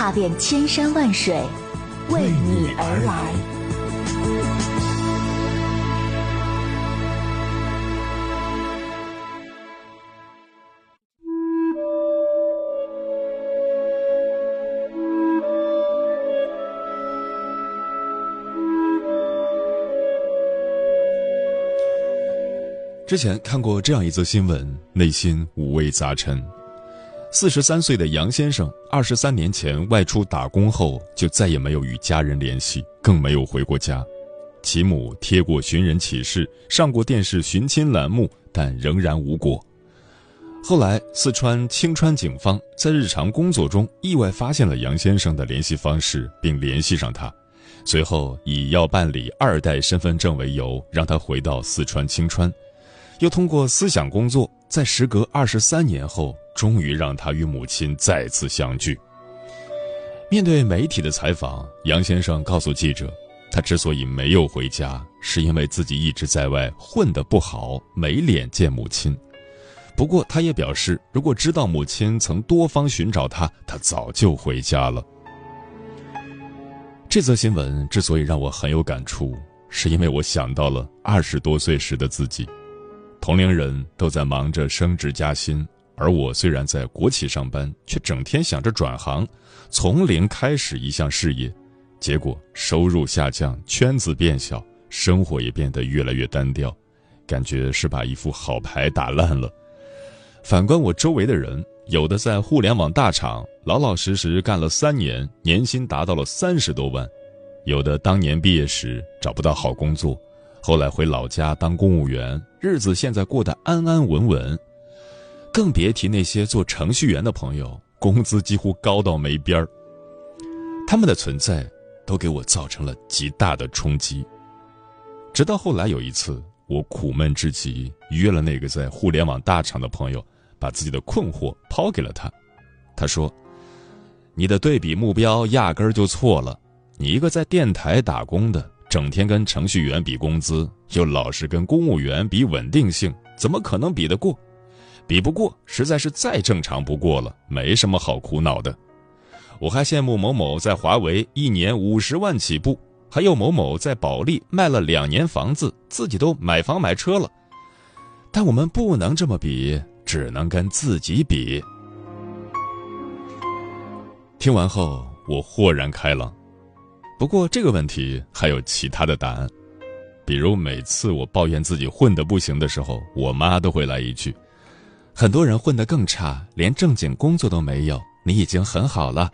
踏遍千山万水，为你而来。之前看过这样一则新闻，内心五味杂陈。四十三岁的杨先生，二十三年前外出打工后，就再也没有与家人联系，更没有回过家。其母贴过寻人启事，上过电视寻亲栏目，但仍然无果。后来，四川青川警方在日常工作中意外发现了杨先生的联系方式，并联系上他，随后以要办理二代身份证为由，让他回到四川青川。又通过思想工作，在时隔二十三年后，终于让他与母亲再次相聚。面对媒体的采访，杨先生告诉记者，他之所以没有回家，是因为自己一直在外混得不好，没脸见母亲。不过，他也表示，如果知道母亲曾多方寻找他，他早就回家了。这则新闻之所以让我很有感触，是因为我想到了二十多岁时的自己。同龄人都在忙着升职加薪，而我虽然在国企上班，却整天想着转行，从零开始一项事业，结果收入下降，圈子变小，生活也变得越来越单调，感觉是把一副好牌打烂了。反观我周围的人，有的在互联网大厂老老实实干了三年，年薪达到了三十多万；有的当年毕业时找不到好工作。后来回老家当公务员，日子现在过得安安稳稳，更别提那些做程序员的朋友，工资几乎高到没边儿。他们的存在都给我造成了极大的冲击。直到后来有一次，我苦闷至极，约了那个在互联网大厂的朋友，把自己的困惑抛给了他。他说：“你的对比目标压根儿就错了，你一个在电台打工的。”整天跟程序员比工资，又老是跟公务员比稳定性，怎么可能比得过？比不过，实在是再正常不过了，没什么好苦恼的。我还羡慕某某在华为一年五十万起步，还有某某在保利卖了两年房子，自己都买房买车了。但我们不能这么比，只能跟自己比。听完后，我豁然开朗。不过这个问题还有其他的答案，比如每次我抱怨自己混得不行的时候，我妈都会来一句：“很多人混得更差，连正经工作都没有，你已经很好了。”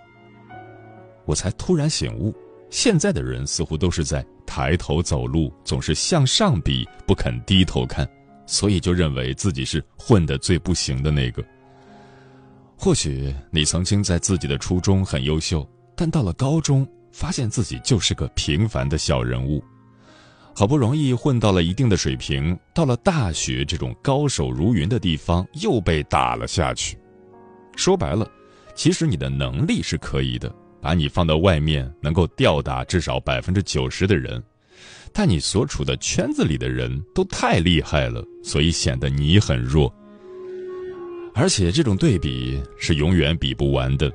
我才突然醒悟，现在的人似乎都是在抬头走路，总是向上比，不肯低头看，所以就认为自己是混得最不行的那个。或许你曾经在自己的初中很优秀，但到了高中。发现自己就是个平凡的小人物，好不容易混到了一定的水平，到了大学这种高手如云的地方，又被打了下去。说白了，其实你的能力是可以的，把你放到外面，能够吊打至少百分之九十的人，但你所处的圈子里的人都太厉害了，所以显得你很弱。而且这种对比是永远比不完的，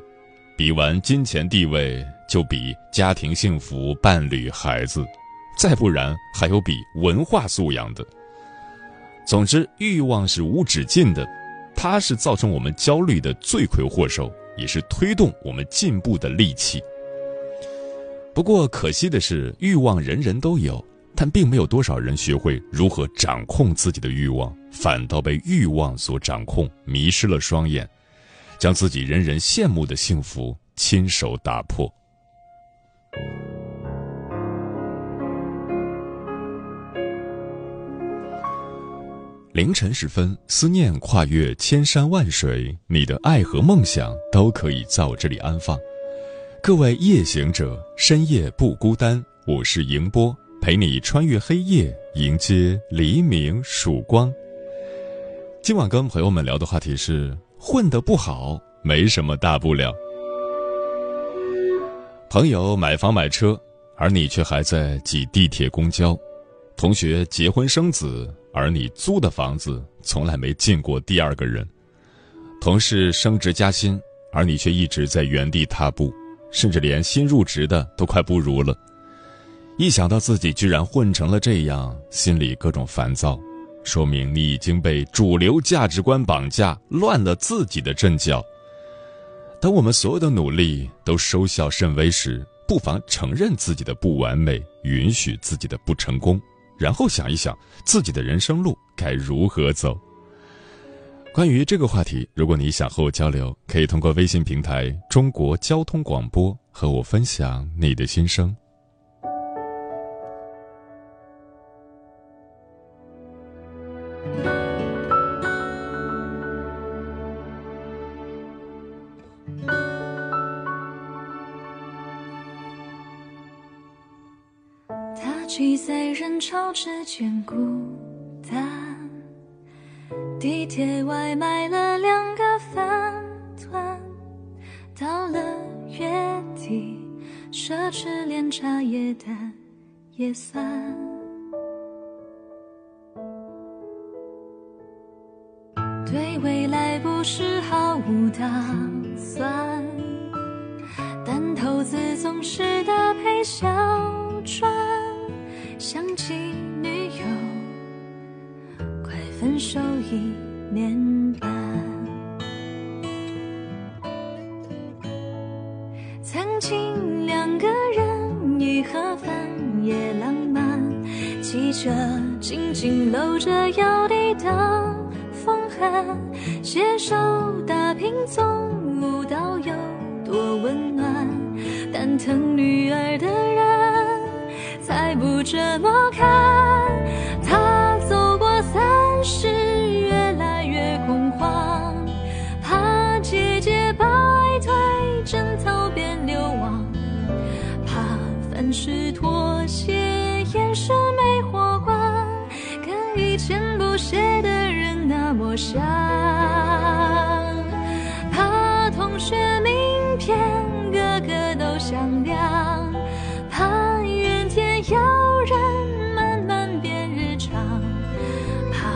比完金钱地位。就比家庭幸福、伴侣、孩子，再不然还有比文化素养的。总之，欲望是无止境的，它是造成我们焦虑的罪魁祸首，也是推动我们进步的利器。不过，可惜的是，欲望人人都有，但并没有多少人学会如何掌控自己的欲望，反倒被欲望所掌控，迷失了双眼，将自己人人羡慕的幸福亲手打破。凌晨时分，思念跨越千山万水，你的爱和梦想都可以在我这里安放。各位夜行者，深夜不孤单。我是迎波，陪你穿越黑夜，迎接黎明曙光。今晚跟朋友们聊的话题是：混得不好没什么大不了。朋友买房买车，而你却还在挤地铁公交；同学结婚生子，而你租的房子从来没进过第二个人；同事升职加薪，而你却一直在原地踏步。甚至连新入职的都快不如了，一想到自己居然混成了这样，心里各种烦躁，说明你已经被主流价值观绑架，乱了自己的阵脚。当我们所有的努力都收效甚微时，不妨承认自己的不完美，允许自己的不成功，然后想一想自己的人生路该如何走。关于这个话题，如果你想和我交流，可以通过微信平台“中国交通广播”和我分享你的心声。潮之间，孤单。地铁外买了两个饭团，到了月底，奢侈连茶叶蛋也算。对未来不是毫无打算，但投资总是一年半，曾经两个人一盒饭也浪漫，骑着紧紧搂着腰地的风寒，携手打拼总舞蹈有多温暖，但疼女儿的人才不这么看。人那么像，怕同学名片个个都响亮，怕怨天尤人慢慢变日常，怕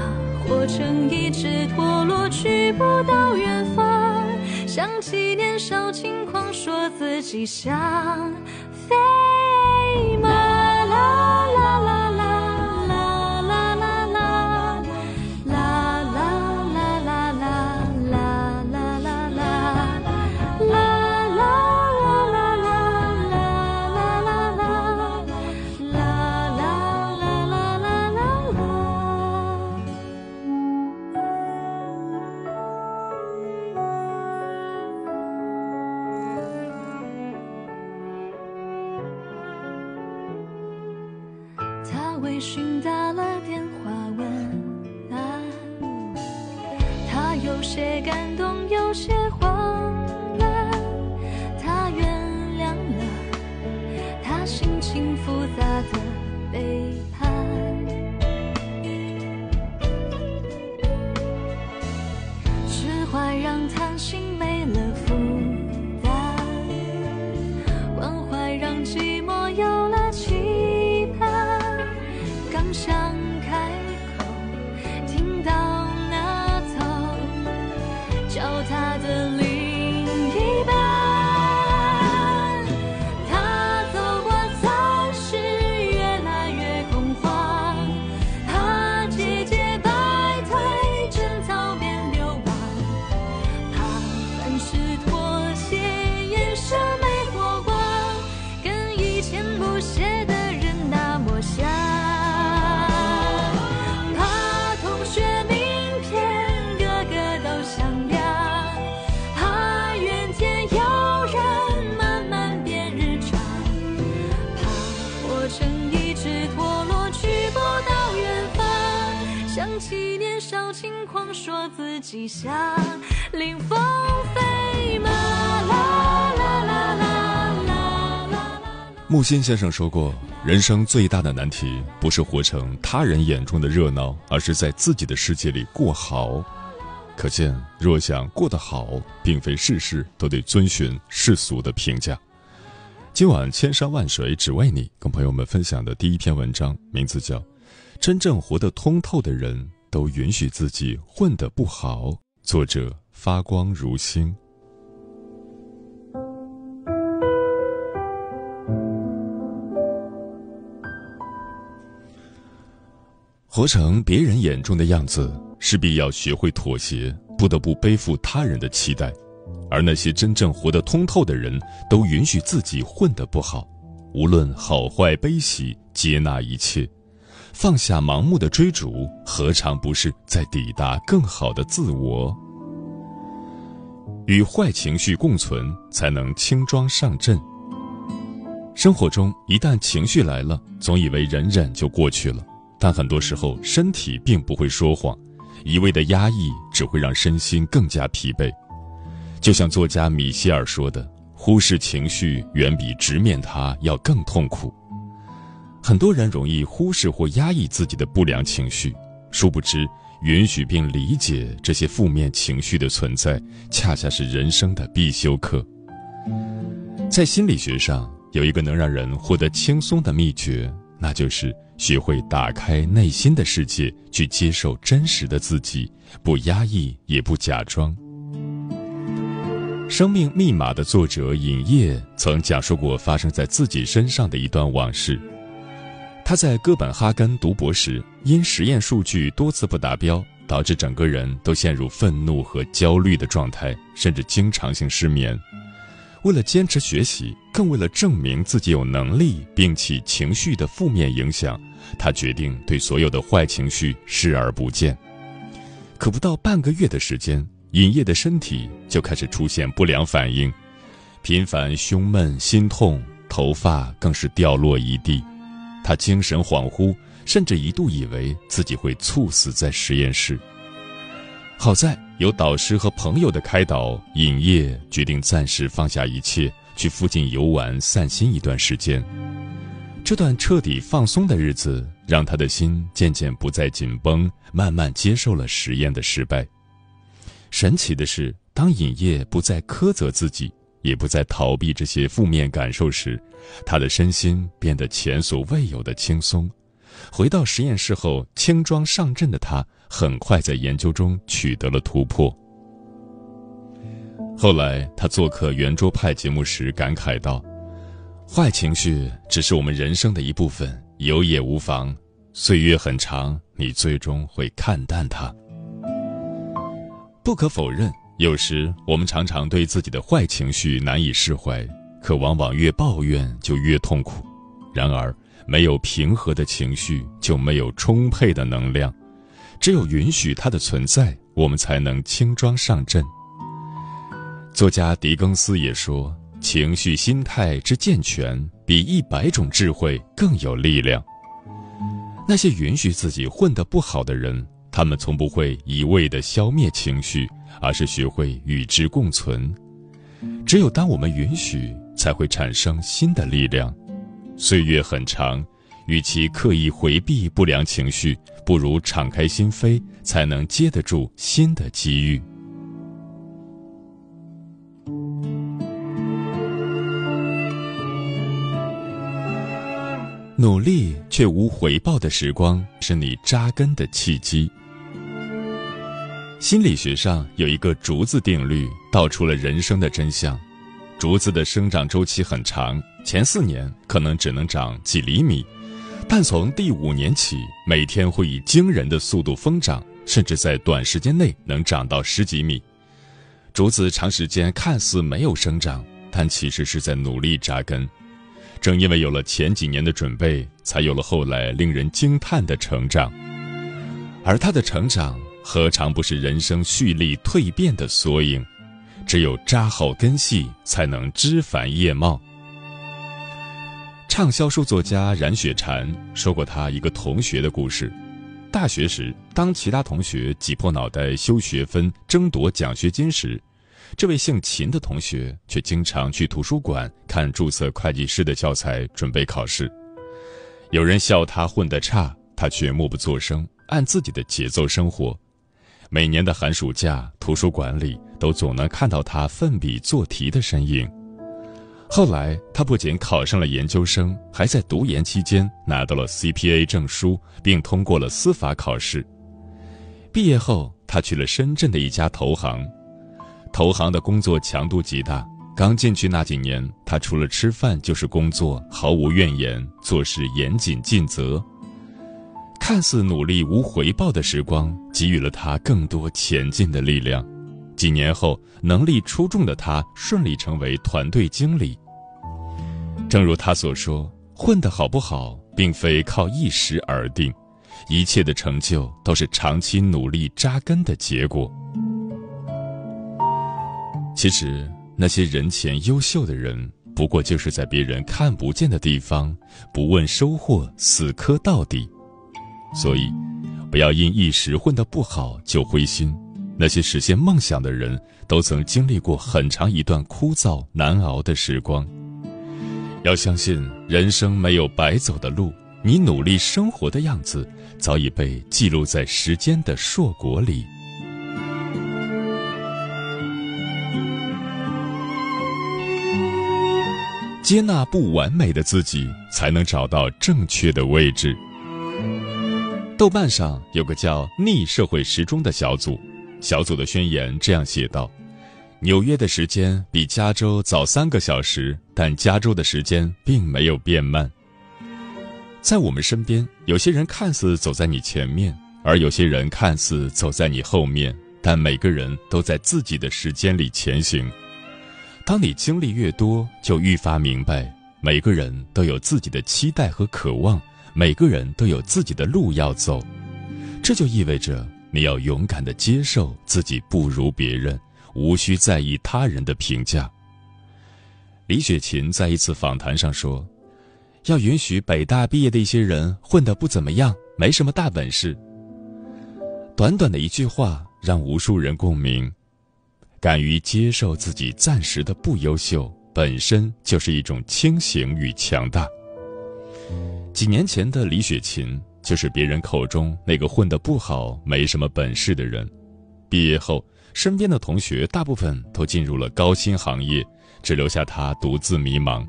活。成一只陀螺，去不到远方。想起年少轻狂，说自己想飞马啦啦啦。微信打了电话问安，他有些感动，有些木心先生说过，人生最大的难题不是活成他人眼中的热闹，而是在自己的世界里过好。可见，若想过得好，并非事事都得遵循世俗的评价。今晚千山万水只为你，跟朋友们分享的第一篇文章，名字叫《真正活得通透的人都允许自己混得不好》，作者发光如星。活成别人眼中的样子，势必要学会妥协，不得不背负他人的期待。而那些真正活得通透的人，都允许自己混得不好，无论好坏悲喜，接纳一切，放下盲目的追逐，何尝不是在抵达更好的自我？与坏情绪共存，才能轻装上阵。生活中，一旦情绪来了，总以为忍忍就过去了。但很多时候，身体并不会说谎，一味的压抑只会让身心更加疲惫。就像作家米歇尔说的：“忽视情绪远比直面它要更痛苦。”很多人容易忽视或压抑自己的不良情绪，殊不知，允许并理解这些负面情绪的存在，恰恰是人生的必修课。在心理学上，有一个能让人获得轻松的秘诀，那就是。学会打开内心的世界，去接受真实的自己，不压抑，也不假装。《生命密码》的作者尹烨曾讲述过发生在自己身上的一段往事。他在哥本哈根读博时，因实验数据多次不达标，导致整个人都陷入愤怒和焦虑的状态，甚至经常性失眠。为了坚持学习，更为了证明自己有能力摒弃情绪的负面影响，他决定对所有的坏情绪视而不见。可不到半个月的时间，尹烨的身体就开始出现不良反应，频繁胸闷、心痛，头发更是掉落一地。他精神恍惚，甚至一度以为自己会猝死在实验室。好在有导师和朋友的开导，尹烨决定暂时放下一切，去附近游玩散心一段时间。这段彻底放松的日子，让他的心渐渐不再紧绷，慢慢接受了实验的失败。神奇的是，当尹烨不再苛责自己，也不再逃避这些负面感受时，他的身心变得前所未有的轻松。回到实验室后，轻装上阵的他。很快在研究中取得了突破。后来他做客圆桌派节目时感慨道：“坏情绪只是我们人生的一部分，有也无妨。岁月很长，你最终会看淡它。”不可否认，有时我们常常对自己的坏情绪难以释怀，可往往越抱怨就越痛苦。然而，没有平和的情绪，就没有充沛的能量。只有允许它的存在，我们才能轻装上阵。作家狄更斯也说：“情绪心态之健全，比一百种智慧更有力量。”那些允许自己混得不好的人，他们从不会一味地消灭情绪，而是学会与之共存。只有当我们允许，才会产生新的力量。岁月很长。与其刻意回避不良情绪，不如敞开心扉，才能接得住新的机遇。努力却无回报的时光，是你扎根的契机。心理学上有一个竹子定律，道出了人生的真相：竹子的生长周期很长，前四年可能只能长几厘米。但从第五年起，每天会以惊人的速度疯长，甚至在短时间内能长到十几米。竹子长时间看似没有生长，但其实是在努力扎根。正因为有了前几年的准备，才有了后来令人惊叹的成长。而他的成长，何尝不是人生蓄力蜕变的缩影？只有扎好根系，才能枝繁叶茂。畅销书作家冉雪蝉说过他一个同学的故事：大学时，当其他同学挤破脑袋修学分、争夺奖学金时，这位姓秦的同学却经常去图书馆看注册会计师的教材，准备考试。有人笑他混得差，他却默不作声，按自己的节奏生活。每年的寒暑假，图书馆里都总能看到他奋笔做题的身影。后来，他不仅考上了研究生，还在读研期间拿到了 CPA 证书，并通过了司法考试。毕业后，他去了深圳的一家投行。投行的工作强度极大，刚进去那几年，他除了吃饭就是工作，毫无怨言，做事严谨尽责。看似努力无回报的时光，给予了他更多前进的力量。几年后，能力出众的他顺利成为团队经理。正如他所说：“混得好不好，并非靠一时而定，一切的成就都是长期努力扎根的结果。”其实，那些人前优秀的人，不过就是在别人看不见的地方，不问收获，死磕到底。所以，不要因一时混得不好就灰心。那些实现梦想的人，都曾经历过很长一段枯燥难熬的时光。要相信，人生没有白走的路，你努力生活的样子，早已被记录在时间的硕果里。接纳不完美的自己，才能找到正确的位置。豆瓣上有个叫“逆社会时钟”的小组。小组的宣言这样写道：“纽约的时间比加州早三个小时，但加州的时间并没有变慢。在我们身边，有些人看似走在你前面，而有些人看似走在你后面，但每个人都在自己的时间里前行。当你经历越多，就愈发明白，每个人都有自己的期待和渴望，每个人都有自己的路要走。这就意味着。”你要勇敢的接受自己不如别人，无需在意他人的评价。李雪琴在一次访谈上说：“要允许北大毕业的一些人混得不怎么样，没什么大本事。”短短的一句话让无数人共鸣。敢于接受自己暂时的不优秀，本身就是一种清醒与强大。几年前的李雪琴。就是别人口中那个混得不好、没什么本事的人。毕业后，身边的同学大部分都进入了高薪行业，只留下他独自迷茫。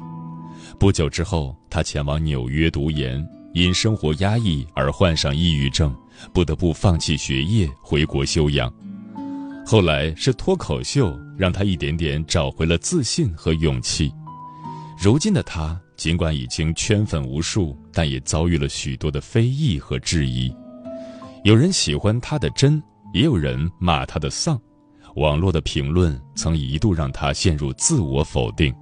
不久之后，他前往纽约读研，因生活压抑而患上抑郁症，不得不放弃学业回国休养。后来是脱口秀让他一点点找回了自信和勇气。如今的他。尽管已经圈粉无数，但也遭遇了许多的非议和质疑。有人喜欢他的真，也有人骂他的丧。网络的评论曾一度让他陷入自我否定，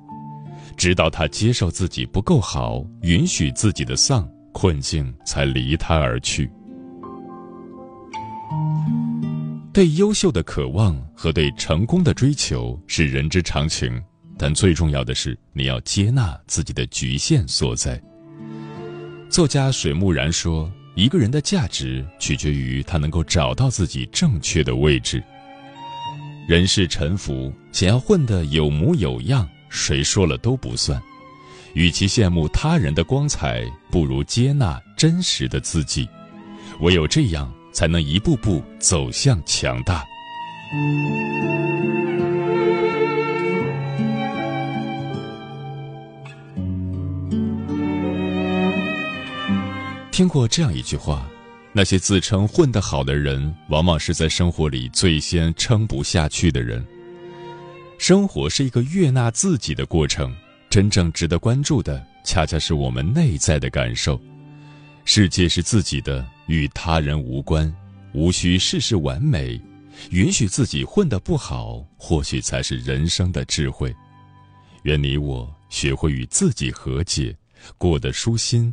直到他接受自己不够好，允许自己的丧，困境才离他而去。对优秀的渴望和对成功的追求是人之常情。但最重要的是，你要接纳自己的局限所在。作家水木然说：“一个人的价值取决于他能够找到自己正确的位置。人世沉浮，想要混得有模有样，谁说了都不算。与其羡慕他人的光彩，不如接纳真实的自己。唯有这样，才能一步步走向强大。”听过这样一句话：那些自称混得好的人，往往是在生活里最先撑不下去的人。生活是一个悦纳自己的过程，真正值得关注的，恰恰是我们内在的感受。世界是自己的，与他人无关，无需事事完美，允许自己混得不好，或许才是人生的智慧。愿你我学会与自己和解，过得舒心。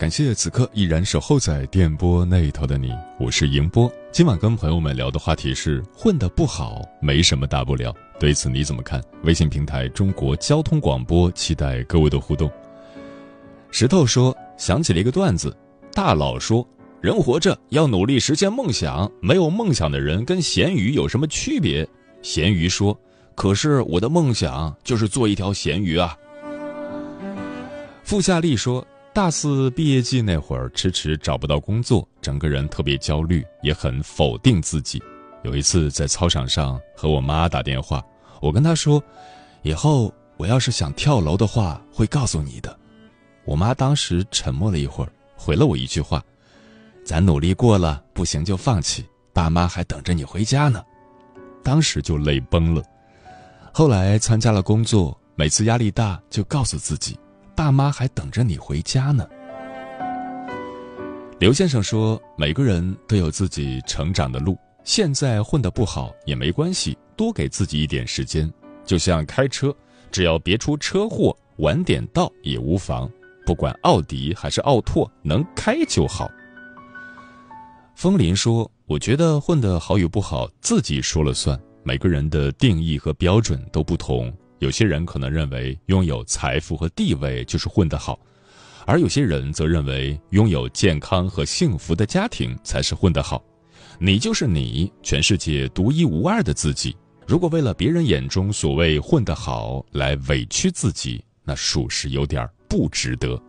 感谢此刻依然守候在电波那头的你，我是迎波。今晚跟朋友们聊的话题是混得不好没什么大不了，对此你怎么看？微信平台中国交通广播，期待各位的互动。石头说想起了一个段子，大佬说人活着要努力实现梦想，没有梦想的人跟咸鱼有什么区别？咸鱼说，可是我的梦想就是做一条咸鱼啊。傅夏利说。大四毕业季那会儿，迟迟找不到工作，整个人特别焦虑，也很否定自己。有一次在操场上和我妈打电话，我跟她说：“以后我要是想跳楼的话，会告诉你的。”我妈当时沉默了一会儿，回了我一句话：“咱努力过了，不行就放弃，爸妈还等着你回家呢。”当时就泪崩了。后来参加了工作，每次压力大就告诉自己。爸妈还等着你回家呢。刘先生说：“每个人都有自己成长的路，现在混得不好也没关系，多给自己一点时间。就像开车，只要别出车祸，晚点到也无妨。不管奥迪还是奥拓，能开就好。”风林说：“我觉得混得好与不好，自己说了算。每个人的定义和标准都不同。”有些人可能认为拥有财富和地位就是混得好，而有些人则认为拥有健康和幸福的家庭才是混得好。你就是你，全世界独一无二的自己。如果为了别人眼中所谓混得好来委屈自己，那属实有点不值得。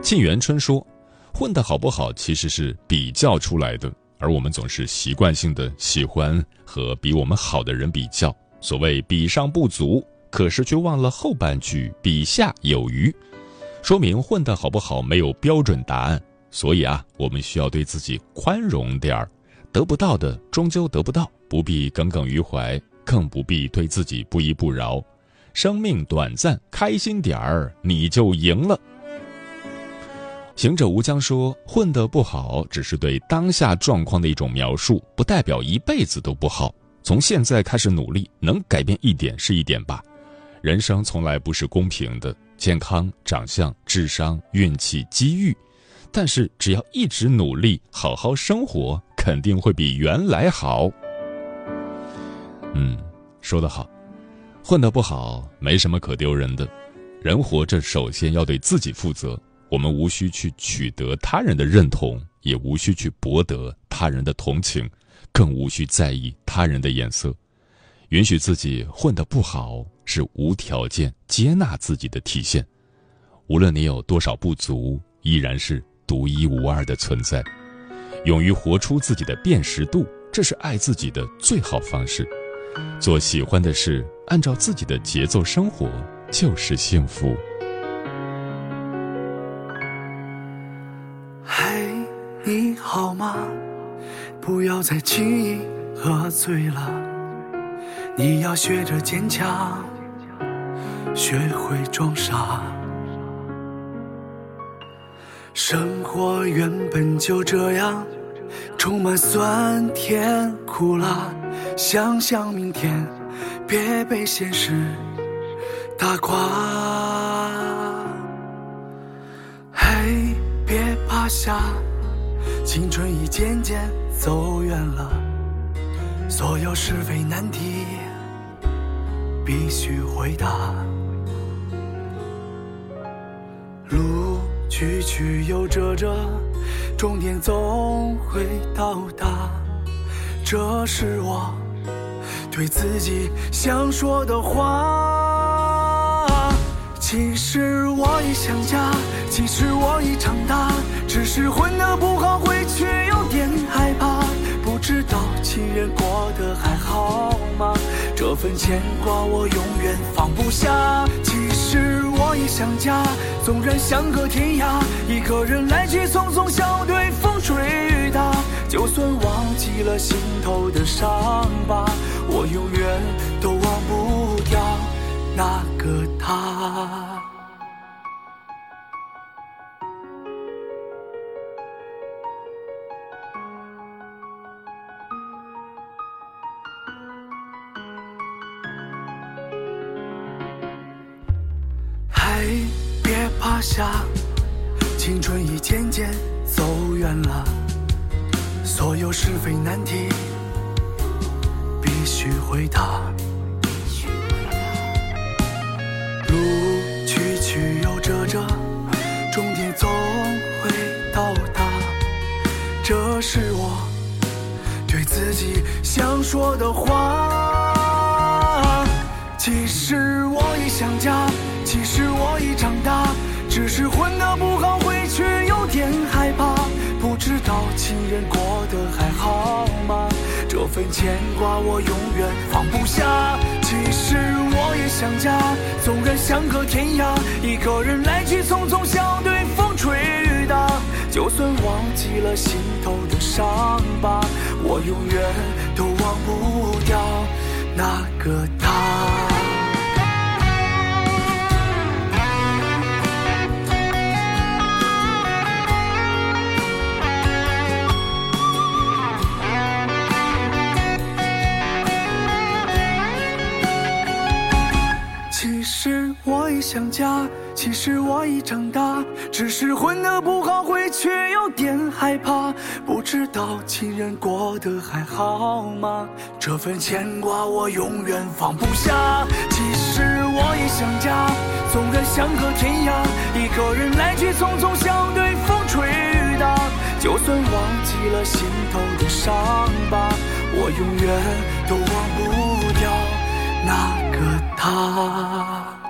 沁园春说：“混得好不好其实是比较出来的，而我们总是习惯性的喜欢和比我们好的人比较。”所谓比上不足，可是却忘了后半句比下有余，说明混得好不好没有标准答案。所以啊，我们需要对自己宽容点儿，得不到的终究得不到，不必耿耿于怀，更不必对自己不依不饶。生命短暂，开心点儿，你就赢了。行者无疆说：“混得不好，只是对当下状况的一种描述，不代表一辈子都不好。”从现在开始努力，能改变一点是一点吧。人生从来不是公平的，健康、长相、智商、运气、机遇，但是只要一直努力，好好生活，肯定会比原来好。嗯，说得好，混得不好没什么可丢人的。人活着，首先要对自己负责。我们无需去取得他人的认同，也无需去博得他人的同情。更无需在意他人的眼色，允许自己混得不好是无条件接纳自己的体现。无论你有多少不足，依然是独一无二的存在。勇于活出自己的辨识度，这是爱自己的最好方式。做喜欢的事，按照自己的节奏生活，就是幸福。嘿，你好吗？不要再轻易喝醉了，你要学着坚强，学会装傻。生活原本就这样，充满酸甜苦辣。想想明天，别被现实打垮。嘿，别趴下，青春已渐渐。走远了，所有是非难题必须回答。路曲曲又折折，终点总会到达。这是我对自己想说的话。其实我已想家，其实我已长大，只是混得不好，回去有点害怕。不知道亲人过得还好吗？这份牵挂我永远放不下。其实我已想家，纵然相隔天涯，一个人来去匆匆，笑对风吹雨打。就算忘记了心头的伤疤，我永远都忘不掉那可他嘿，别趴下，青春已渐渐走远了，所有是非难题必须回答。是我对自己想说的话。其实我已想家，其实我已长大，只是混得不好，回去有点害怕。不知道亲人过得还好吗？这份牵挂我永远放不下。其实我也想家，纵然相隔天涯，一个人来去匆匆，笑对风吹雨打。就算忘记了心头的伤疤，我永远都忘不掉那个他。实我已想家，其实我已长大，只是混得不好，回去有点害怕。不知道亲人过得还好吗？这份牵挂我永远放不下。其实我也想家，纵然相隔天涯，一个人来去匆匆，像对风吹雨打。就算忘记了心头的伤疤，我永远都忘不掉。那个他。